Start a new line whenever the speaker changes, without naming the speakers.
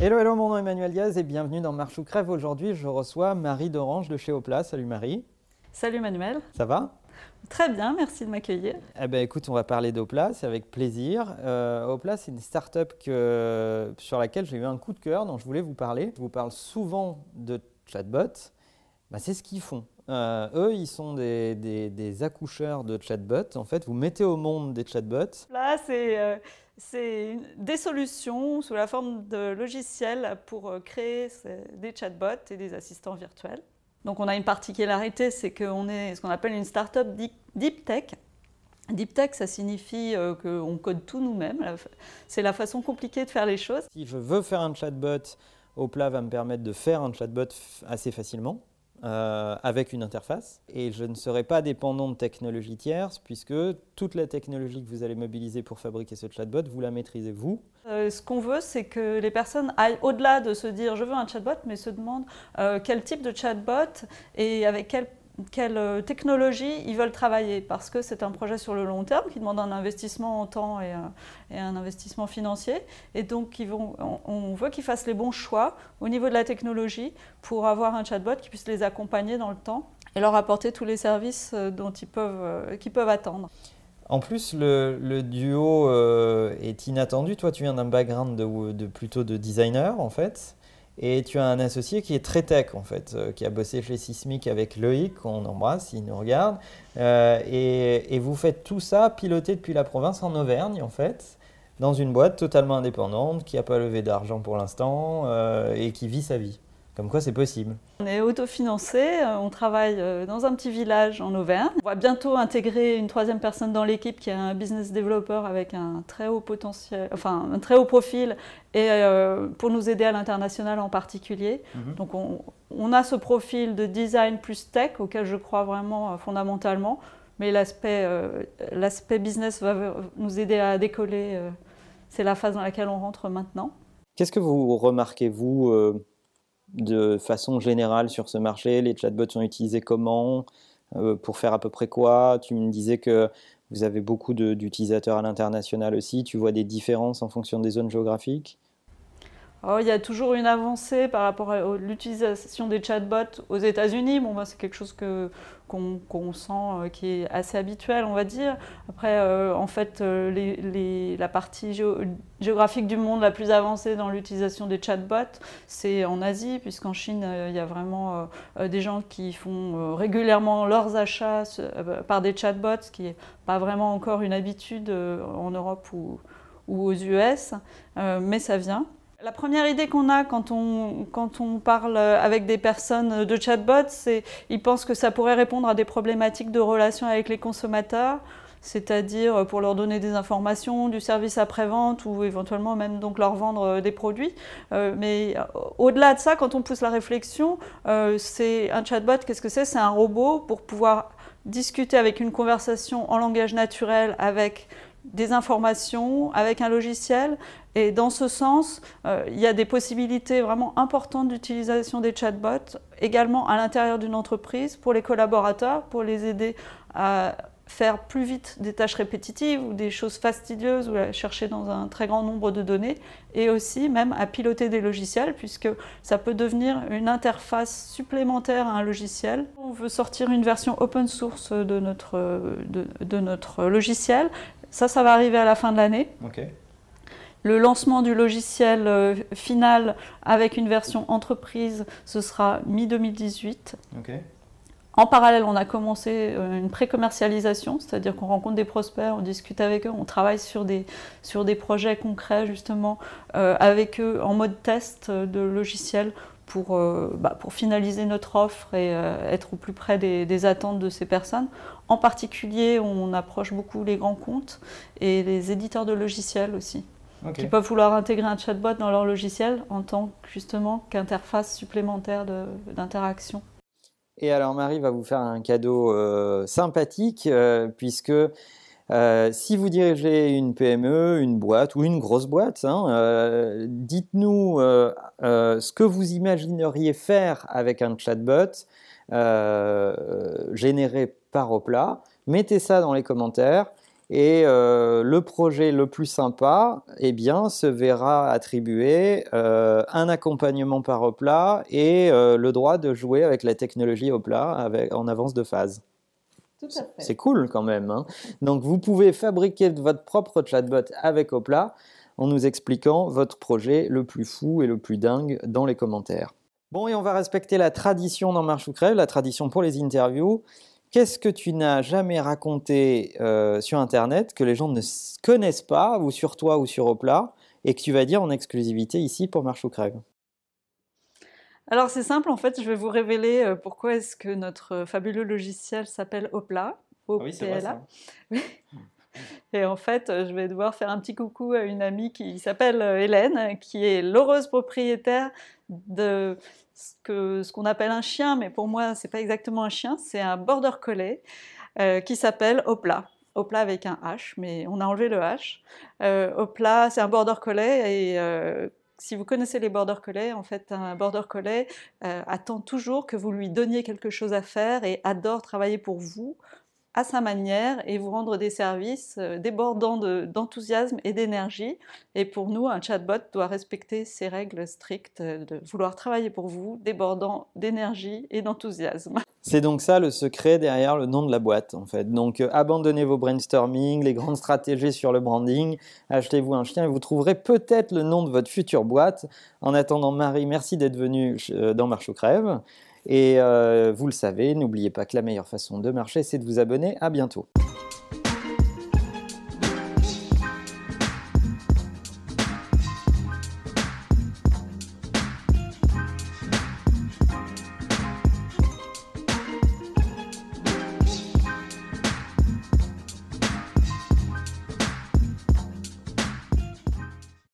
Hello, hello, mon nom est Emmanuel Diaz et bienvenue dans Marche ou Crève. Aujourd'hui, je reçois Marie d'Orange de chez Opla. Salut Marie.
Salut Manuel.
Ça va?
Très bien, merci de m'accueillir.
Eh ben, écoute, on va parler d'Opla, c'est avec plaisir. Euh, Opla, c'est une start-up que, sur laquelle j'ai eu un coup de cœur, dont je voulais vous parler. Je vous parle souvent de chatbots. Bah, c'est ce qu'ils font. Euh, eux, ils sont des, des, accoucheurs de chatbots. En fait, vous mettez au monde des chatbots.
Là, c'est euh, des solutions sous la forme de logiciels pour euh, créer des chatbots et des assistants virtuels. Donc on a une particularité, c'est qu'on est ce qu'on appelle une startup deep tech. Deep tech, ça signifie euh, qu'on code tout nous-mêmes. C'est la façon compliquée de faire les choses.
Si je veux faire un chatbot, Opla va me permettre de faire un chatbot assez facilement. Euh, avec une interface. Et je ne serai pas dépendant de technologies tierces, puisque toute la technologie que vous allez mobiliser pour fabriquer ce chatbot, vous la maîtrisez vous.
Euh, ce qu'on veut, c'est que les personnes aillent au-delà de se dire je veux un chatbot, mais se demandent euh, quel type de chatbot et avec quel quelle euh, technologie ils veulent travailler parce que c'est un projet sur le long terme qui demande un investissement en temps et un, et un investissement financier. Et donc, on, veut qu'ils fassent les bons choix au niveau de la technologie pour avoir un chatbot qui puisse les accompagner dans le temps et leur apporter tous les services euh, dont ils peuvent, euh, qu'ils peuvent attendre.
En plus, le, duo est inattendu. Toi, tu viens d'un background plutôt de designer, en fait. Et tu as un associé qui est très tech, en fait, euh, qui a bossé chez Sismic avec Loïc, qu'on embrasse, il nous regarde. Euh, et, vous faites tout ça piloté depuis la province en Auvergne, en fait, dans une boîte totalement indépendante, qui n'a pas levé d'argent pour l'instant euh, et qui vit sa vie. Comme quoi c'est possible.
On est autofinancé, euh, on travaille euh, dans un petit village en Auvergne. On va bientôt intégrer une troisième personne dans l'équipe qui est un business developer avec un très haut potentiel, enfin un très haut profil et euh, pour nous aider à l'international en particulier. Mhm. Donc on, a ce profil de design plus tech auquel je crois vraiment fondamentalement, mais l'aspect l'aspect business va nous aider à décoller. c'est la phase dans laquelle on rentre maintenant.
Qu'est-ce que vous remarquez, vous de façon générale sur ce marché? Les chatbots sont utilisés comment? Euh, Pour faire à peu près quoi? Tu me disais que vous avez beaucoup d'utilisateurs à l'international aussi. Tu vois des différences en fonction des zones géographiques?
Oh, il y a toujours une avancée par rapport à l'utilisation des chatbots aux États-Unis. Bon, bah, c'est quelque chose qu'on sent euh, qui est assez habituel, on va dire. Après, euh, en fait, euh, la partie géographique du monde la plus avancée dans l'utilisation des chatbots, c'est en Asie, puisqu'en Chine, il y a vraiment des gens qui font régulièrement leurs achats par des chatbots, ce qui n'est pas vraiment encore une habitude en Europe ou, ou aux US, mais ça vient. La première idée qu'on a quand on, quand on parle avec des personnes de chatbot, c'est qu'ils pensent que ça pourrait répondre à des problématiques de relation avec les consommateurs, c'est-à-dire pour leur donner des informations, du service après-vente ou éventuellement même donc leur vendre des produits. Euh, mais au-delà de ça, quand on pousse la réflexion, euh, c'est un chatbot, qu'est-ce que c'est? C'est un robot pour pouvoir discuter avec une conversation en langage naturel avec des informations avec un logiciel. Et dans ce sens, euh, il y a des possibilités vraiment importantes d'utilisation des chatbots, également à l'intérieur d'une entreprise, pour les collaborateurs, pour les aider à faire plus vite des tâches répétitives ou des choses fastidieuses ou à chercher dans un très grand nombre de données et aussi même à piloter des logiciels puisque ça peut devenir une interface supplémentaire à un logiciel. On veut sortir une version open source de notre, de, de notre logiciel ça, ça va arriver à la fin de l'année. Le lancement du logiciel euh, final avec une version entreprise, ce sera mi-2018. En parallèle, on a commencé euh, une pré-commercialisation, c'est-à-dire qu'on rencontre des prospects, on discute avec eux, on travaille sur des, sur des projets concrets justement euh, avec eux en mode test de logiciel pour, bah, pour finaliser notre offre et être au plus près des attentes de ces personnes. En particulier, on approche beaucoup les grands comptes et les éditeurs de logiciels aussi, qui peuvent vouloir intégrer un chatbot dans leur logiciel en tant justement qu'interface supplémentaire d'interaction.
Et alors Marie va vous faire un cadeau euh, sympathique euh, puisque euh, si vous dirigez une PME, une boîte ou une grosse boîte, hein, dites-nous ce que vous imagineriez faire avec un chatbot généré par Opla. Mettez ça dans les commentaires Et euh, le projet le plus sympa, eh bien, se verra attribuer euh, un accompagnement par Opla et euh, le droit de jouer avec la technologie Opla en avance de phase. C'est cool quand même. Hein. Donc vous pouvez fabriquer votre propre chatbot avec Opla en nous expliquant votre projet le plus fou et le plus dingue dans les commentaires. Bon, et on va respecter la tradition dans Marche ou Crève, la tradition pour les interviews. Qu'est-ce que tu n'as jamais raconté euh, sur Internet que les gens ne connaissent pas, ou sur toi ou sur Opla, et que tu vas dire en exclusivité ici pour Marche ou Crève?
Alors c'est simple, en fait, je vais vous révéler euh, pourquoi est-ce que notre fabuleux logiciel s'appelle Opla.
O -P -L -A. oui,
Et en fait, je vais devoir faire un petit coucou à une amie qui s'appelle euh, Hélène, qui est l'heureuse propriétaire de ce qu'on appelle un chien, mais pour moi, c'est pas exactement un chien, c'est un border collie euh, qui s'appelle Opla. Opla avec un H, mais on a enlevé le H. Euh, Opla, c'est un border collie et si vous connaissez les border collies, en fait, un border collie attend toujours que vous lui donniez quelque chose à faire et adore travailler pour vous à sa manière et vous rendre des services euh, débordants d'enthousiasme et d'énergie. Et pour nous, un chatbot doit respecter ces règles strictes de vouloir travailler pour vous, débordant d'énergie et d'enthousiasme.
C'est donc ça le secret derrière le nom de la boîte en fait. Donc euh, abandonnez vos brainstorming, les grandes stratégies sur le branding, achetez-vous un chien et vous trouverez peut-être le nom de votre future boîte. En attendant Marie, merci d'être venue euh, dans Marche ou Crève. Et euh, vous le savez, n'oubliez pas que la meilleure façon de marcher, c'est de vous abonner. À bientôt.